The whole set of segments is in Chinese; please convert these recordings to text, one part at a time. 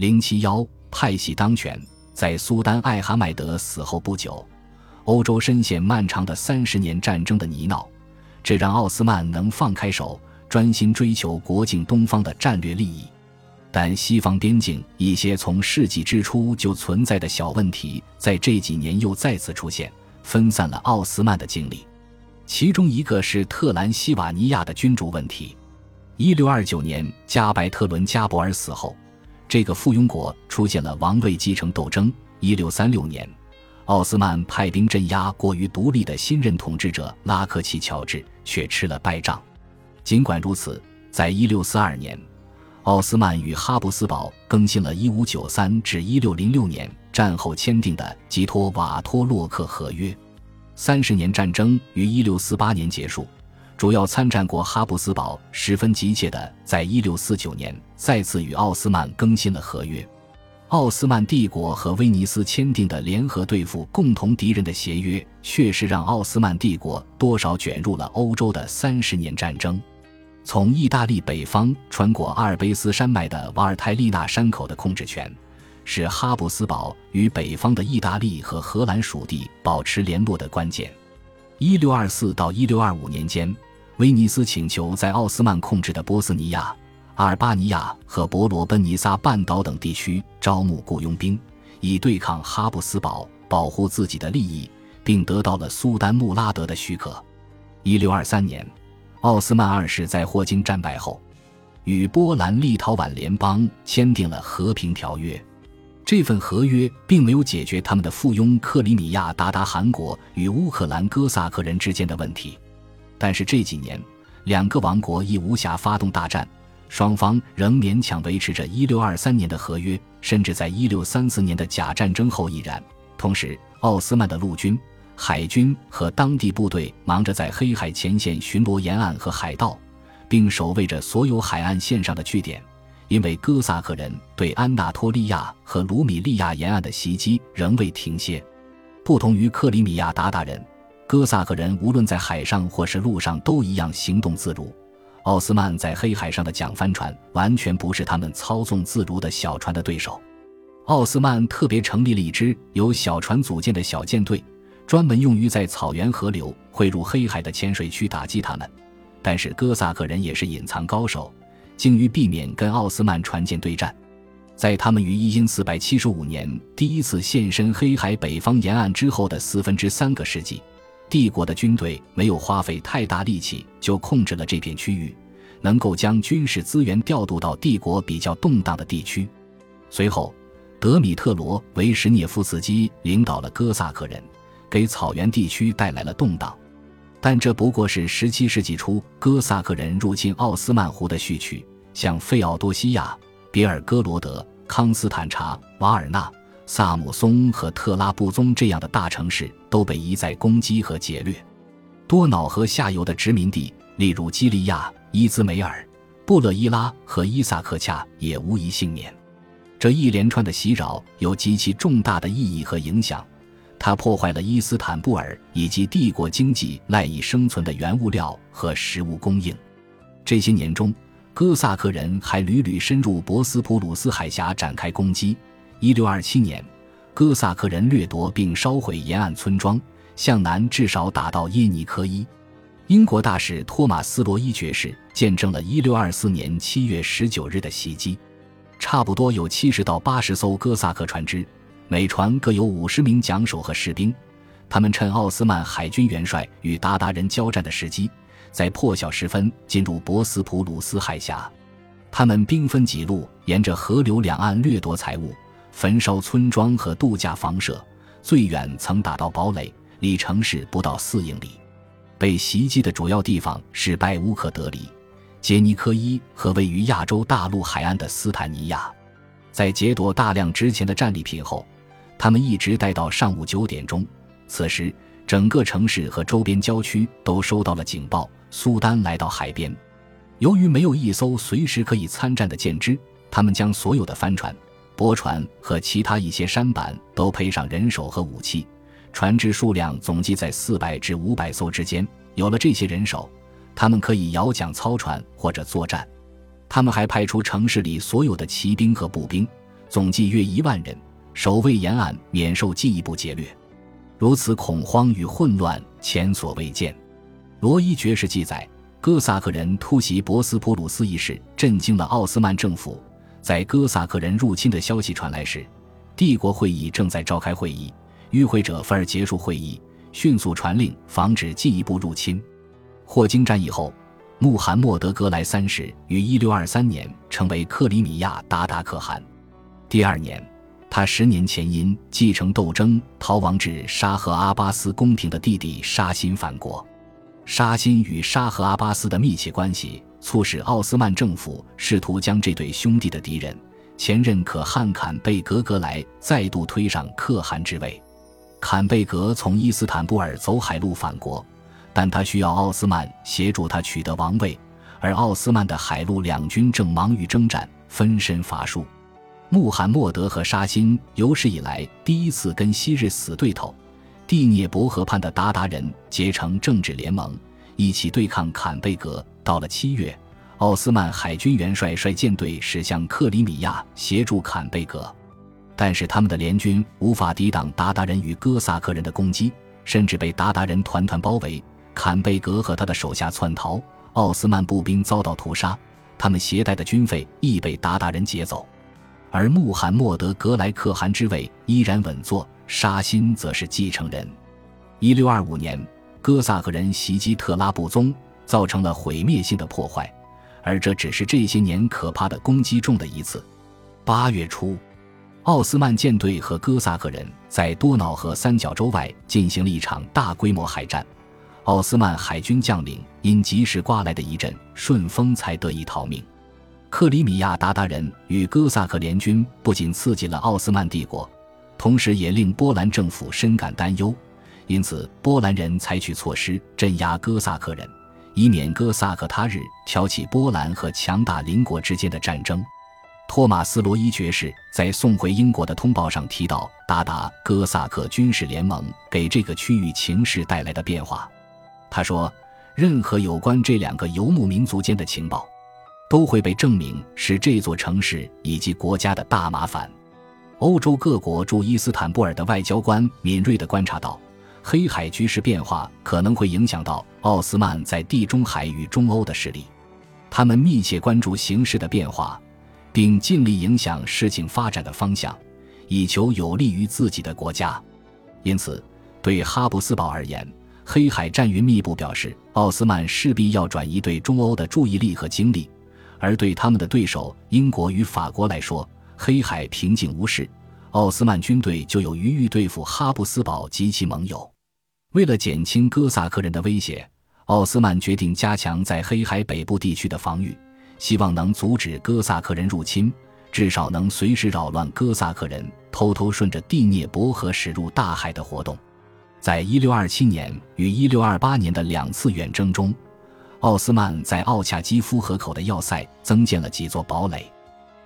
零七幺派系当权，在苏丹艾哈迈德死后不久，欧洲深陷漫长的三十年战争的泥淖，这让奥斯曼能放开手，专心追求国境东方的战略利益。但西方边境一些从世纪之初就存在的小问题，在这几年又再次出现，分散了奥斯曼的精力。其中一个是特兰西瓦尼亚的君主问题。一六二九年，加白特伦加博尔死后，这个附庸国出现了王位继承斗争。一六三六年，奥斯曼派兵镇压过于独立的新任统治者拉克齐乔治，却吃了败仗。尽管如此，在一六四二年。奥斯曼与哈布斯堡更新了1593至1606年战后签订的吉托瓦托洛克合约。三十年战争于1648年结束，主要参战国哈布斯堡十分急切地在1649年再次与奥斯曼更新了合约。奥斯曼帝国和威尼斯签订的联合对付共同敌人的协约，确实让奥斯曼帝国多少卷入了欧洲的三十年战争。从意大利北方穿过阿尔卑斯山脉的瓦尔泰利纳山口的控制权，是哈布斯堡与北方的意大利和荷兰属地保持联络的关键。一六二四到一六二五年间，威尼斯请求在奥斯曼控制的波斯尼亚、阿尔巴尼亚和伯罗奔尼撒半岛等地区招募雇佣兵，以对抗哈布斯堡，保护自己的利益，并得到了苏丹穆拉德的许可。一六二三年。奥斯曼二世在霍金战败后，与波兰立陶宛联邦签订了和平条约。这份合约并没有解决他们的附庸克里米亚鞑靼汗国与乌克兰哥萨克人之间的问题，但是这几年两个王国亦无暇发动大战，双方仍勉强维持着1623年的合约，甚至在1634年的假战争后亦然。同时，奥斯曼的陆军。海军和当地部队忙着在黑海前线巡逻沿岸和海盗，并守卫着所有海岸线上的据点。因为哥萨克人对安纳托利亚和卢米利亚沿岸的袭击仍未停歇。不同于克里米亚鞑靼人，哥萨克人无论在海上或是陆上都一样行动自如。奥斯曼在黑海上的桨帆船完全不是他们操纵自如的小船的对手。奥斯曼特别成立了一支由小船组建的小舰队。专门用于在草原河流汇入黑海的浅水区打击他们，但是哥萨克人也是隐藏高手，精于避免跟奥斯曼船舰对战。在他们于一因四百七十五年第一次现身黑海北方沿岸之后的四分之三个世纪，帝国的军队没有花费太大力气就控制了这片区域，能够将军事资源调度到帝国比较动荡的地区。随后，德米特罗维什涅夫斯基领导了哥萨克人。给草原地区带来了动荡，但这不过是17世纪初哥萨克人入侵奥斯曼湖的序曲。像费奥多西亚、别尔哥罗德、康斯坦察、瓦尔纳、萨姆松和特拉布宗这样的大城市都被一再攻击和劫掠。多瑙河下游的殖民地，例如基利亚、伊兹梅尔、布勒伊拉和伊萨克恰，也无一幸免。这一连串的袭扰有极其重大的意义和影响。它破坏了伊斯坦布尔以及帝国经济赖以生存的原物料和食物供应。这些年中，哥萨克人还屡屡深入博斯普鲁斯海峡展开攻击。一六二七年，哥萨克人掠夺并烧毁沿岸村庄，向南至少打到耶尼科伊。英国大使托马斯·罗伊爵士见证了一六二四年七月十九日的袭击，差不多有七十到八十艘哥萨克船只。每船各有五十名桨手和士兵，他们趁奥斯曼海军元帅与鞑靼人交战的时机，在破晓时分进入博斯普鲁斯海峡。他们兵分几路，沿着河流两岸掠夺财物，焚烧村庄和度假房舍，最远曾打到堡垒，离城市不到四英里。被袭击的主要地方是拜乌克德里、杰尼科伊和位于亚洲大陆海岸的斯坦尼亚。在劫夺大量值钱的战利品后，他们一直待到上午九点钟。此时，整个城市和周边郊区都收到了警报：苏丹来到海边。由于没有一艘随时可以参战的舰只，他们将所有的帆船、驳船和其他一些舢板都配上人手和武器，船只数量总计在四百至五百艘之间。有了这些人手，他们可以摇桨操船或者作战。他们还派出城市里所有的骑兵和步兵。总计约一万人，守卫沿岸，免受进一步劫掠。如此恐慌与混乱前所未见。罗伊爵士记载，哥萨克人突袭博斯普鲁斯一事震惊了奥斯曼政府。在哥萨克人入侵的消息传来时，帝国会议正在召开会议，与会者愤而结束会议，迅速传令防止进一步入侵。霍金战役后，穆罕默德·格莱三世于1623年成为克里米亚鞑靼可汗。第二年。他十年前因继承斗争逃亡至沙赫阿巴斯宫廷的弟弟沙辛反国。沙辛与沙赫阿巴斯的密切关系，促使奥斯曼政府试图将这对兄弟的敌人前任可汗坎贝格格莱再度推上可汗之位。坎贝格从伊斯坦布尔走海路返国，但他需要奥斯曼协助他取得王位，而奥斯曼的海陆两军正忙于征战，分身乏术。穆罕默德和沙欣有史以来第一次跟昔日死对头蒂涅伯河畔的鞑靼人结成政治联盟，一起对抗坎贝格。到了七月，奥斯曼海军元帅率舰队驶向克里米亚协助坎贝格，但是他们的联军无法抵挡鞑靼人与哥萨克人的攻击，甚至被鞑靼人团团包围。坎贝格和他的手下窜逃，奥斯曼步兵遭到屠杀，他们携带的军费亦被鞑靼人劫走。而穆罕默德·格莱克汗之位依然稳坐，沙辛则是继承人。一六二五年，哥萨克人袭击特拉布宗，造成了毁灭性的破坏，而这只是这些年可怕的攻击中的一次。八月初，奥斯曼舰队和哥萨克人在多瑙河三角洲外进行了一场大规模海战，奥斯曼海军将领因及时刮来的一阵顺风才得以逃命。克里米亚鞑靼人与哥萨克联军不仅刺激了奥斯曼帝国，同时也令波兰政府深感担忧。因此，波兰人采取措施镇压哥萨克人，以免哥萨克他日挑起波兰和强大邻国之间的战争。托马斯·罗伊爵士在送回英国的通报上提到，鞑靼哥萨克军事联盟给这个区域情势带来的变化。他说：“任何有关这两个游牧民族间的情报。”都会被证明是这座城市以及国家的大麻烦。欧洲各国驻伊斯坦布尔的外交官敏锐地观察到，黑海局势变化可能会影响到奥斯曼在地中海与中欧的势力。他们密切关注形势的变化，并尽力影响事情发展的方向，以求有利于自己的国家。因此，对哈布斯堡而言，黑海战云密布表示，奥斯曼势必要转移对中欧的注意力和精力。而对他们的对手英国与法国来说，黑海平静无事，奥斯曼军队就有余裕对付哈布斯堡及其盟友。为了减轻哥萨克人的威胁，奥斯曼决定加强在黑海北部地区的防御，希望能阻止哥萨克人入侵，至少能随时扰乱哥萨克人偷偷顺着第聂伯河驶入大海的活动。在1627年与1628年的两次远征中。奥斯曼在奥恰基夫河口的要塞增建了几座堡垒。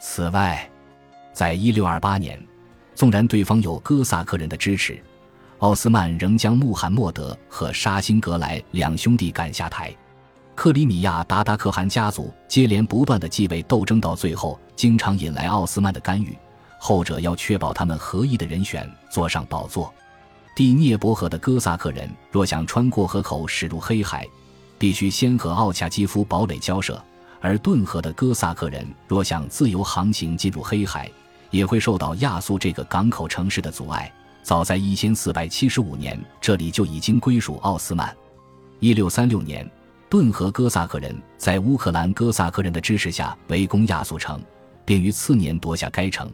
此外，在1628年，纵然对方有哥萨克人的支持，奥斯曼仍将穆罕默德和沙辛格莱两兄弟赶下台。克里米亚达达可汗家族接连不断的继位斗争，到最后经常引来奥斯曼的干预。后者要确保他们合意的人选坐上宝座。第聂伯河的哥萨克人若想穿过河口驶入黑海，必须先和奥恰基夫堡垒交涉，而顿河的哥萨克人若想自由航行进入黑海，也会受到亚速这个港口城市的阻碍。早在一千四百七十五年，这里就已经归属奥斯曼。一六三六年，顿河哥萨克人在乌克兰哥萨克人的支持下围攻亚速城，并于次年夺下该城，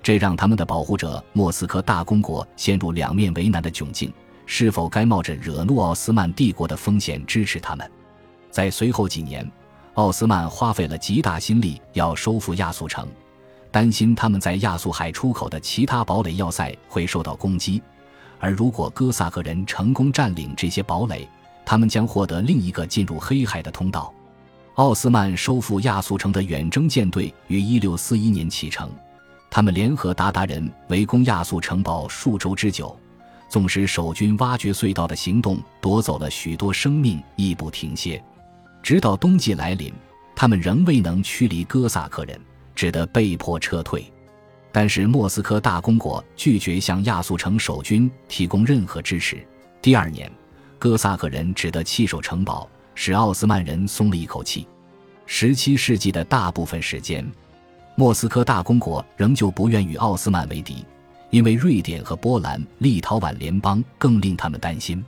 这让他们的保护者莫斯科大公国陷入两面为难的窘境。是否该冒着惹怒奥斯曼帝国的风险支持他们？在随后几年，奥斯曼花费了极大心力要收复亚速城，担心他们在亚速海出口的其他堡垒要塞会受到攻击。而如果哥萨克人成功占领这些堡垒，他们将获得另一个进入黑海的通道。奥斯曼收复亚速城的远征舰队于1641年启程，他们联合鞑靼人围攻亚速城堡数周之久。纵使守军挖掘隧道的行动夺走了许多生命，亦不停歇。直到冬季来临，他们仍未能驱离哥萨克人，只得被迫撤退。但是莫斯科大公国拒绝向亚速城守军提供任何支持。第二年，哥萨克人只得弃守城堡，使奥斯曼人松了一口气。十七世纪的大部分时间，莫斯科大公国仍旧不愿与奥斯曼为敌，因为瑞典和波兰、立陶宛联邦更令他们担心。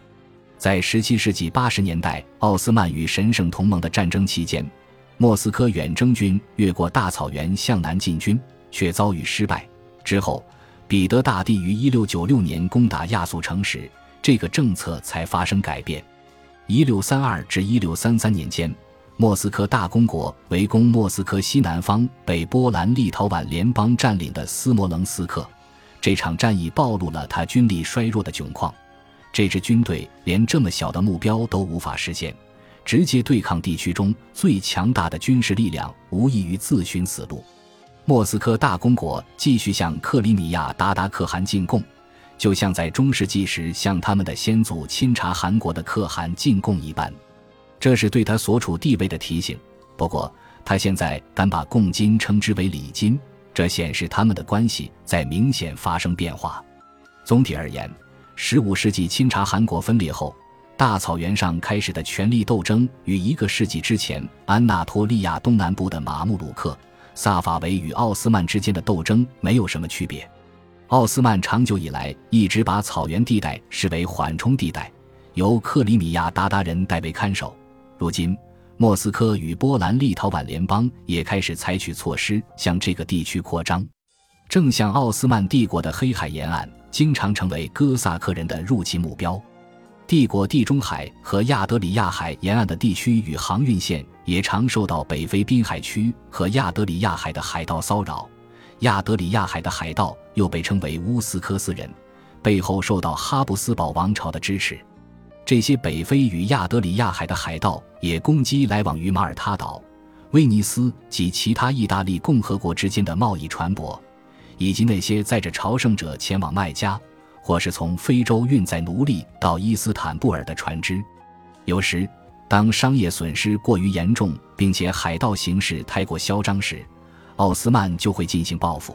在十七世纪八十年代，奥斯曼与神圣同盟的战争期间，莫斯科远征军越过大草原向南进军，却遭遇失败。之后，彼得大帝于一六九六年攻打亚速城时，这个政策才发生改变。一六三二至一六三三年间。莫斯科大公国围攻莫斯科西南方被波兰立陶宛联邦占领的斯摩棱斯克，这场战役暴露了他军力衰弱的窘况。这支军队连这么小的目标都无法实现，直接对抗地区中最强大的军事力量，无异于自寻死路。莫斯科大公国继续向克里米亚鞑靼可汗进贡，就像在中世纪时向他们的先祖钦察汗国的可汗进贡一般。这是对他所处地位的提醒。不过，他现在敢把贡金称之为礼金，这显示他们的关系在明显发生变化。总体而言，十五世纪钦察汗国分裂后，大草原上开始的权力斗争与一个世纪之前安纳托利亚东南部的马穆鲁克、萨法维与奥斯曼之间的斗争没有什么区别。奥斯曼长久以来一直把草原地带视为缓冲地带，由克里米亚鞑靼人代为看守。如今，莫斯科与波兰立陶宛联邦也开始采取措施向这个地区扩张。正像奥斯曼帝国的黑海沿岸经常成为哥萨克人的入侵目标，帝国地中海和亚德里亚海沿岸的地区与航运线也常受到北非滨海区和亚德里亚海的海盗骚扰。亚德里亚海的海盗又被称为乌斯科斯人，背后受到哈布斯堡王朝的支持。这些北非与亚德里亚海的海盗也攻击来往于马耳他岛、威尼斯及其他意大利共和国之间的贸易船舶，以及那些载着朝圣者前往麦加或是从非洲运载奴隶到伊斯坦布尔的船只。有时，当商业损失过于严重，并且海盗形势太过嚣张时，奥斯曼就会进行报复。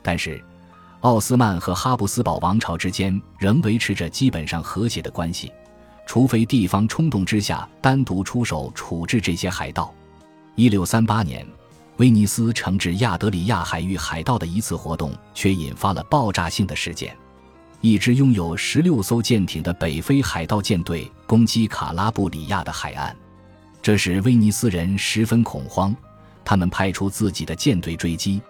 但是，奥斯曼和哈布斯堡王朝之间仍维持着基本上和谐的关系。除非地方冲动之下单独出手处置这些海盗。一六三八年，威尼斯惩治亚德里亚海域海盗的一次活动，却引发了爆炸性的事件。一支拥有十六艘舰艇的北非海盗舰队攻击卡拉布里亚的海岸，这使威尼斯人十分恐慌。他们派出自己的舰队追击。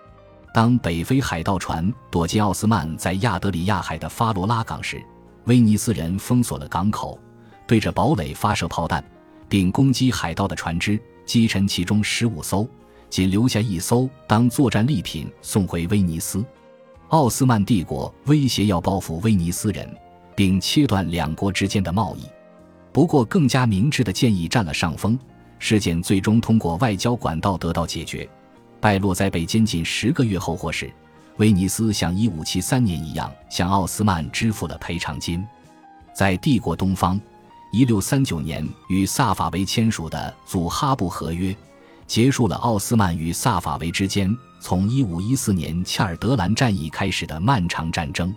当北非海盗船躲进奥斯曼在亚德里亚海的发罗拉港时，威尼斯人封锁了港口。对着堡垒发射炮弹，并攻击海盗的船只，击沉其中十五艘，仅留下一艘当作战利品送回威尼斯。奥斯曼帝国威胁要报复威尼斯人，并切断两国之间的贸易。不过，更加明智的建议占了上风，事件最终通过外交管道得到解决，败落在被监禁十个月后获释威尼斯像一五七三年一样向奥斯曼支付了赔偿金。在帝国东方。一六三九年与萨法维签署的祖哈布合约，结束了奥斯曼与萨法维之间从一五一四年恰尔德兰战役开始的漫长战争。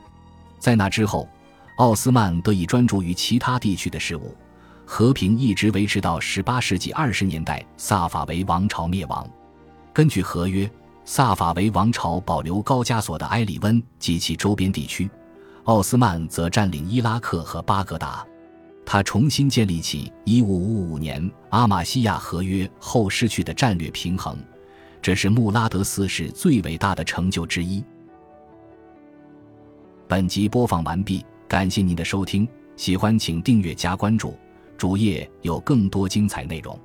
在那之后，奥斯曼得以专注于其他地区的事务，和平一直维持到十八世纪二十年代萨法维王朝灭亡。根据合约，萨法维王朝保留高加索的埃里温及其周边地区，奥斯曼则占领伊拉克和巴格达。他重新建立起1555年阿玛西亚合约后失去的战略平衡，这是穆拉德四世最伟大的成就之一。本集播放完毕，感谢您的收听，喜欢请订阅加关注，主页有更多精彩内容。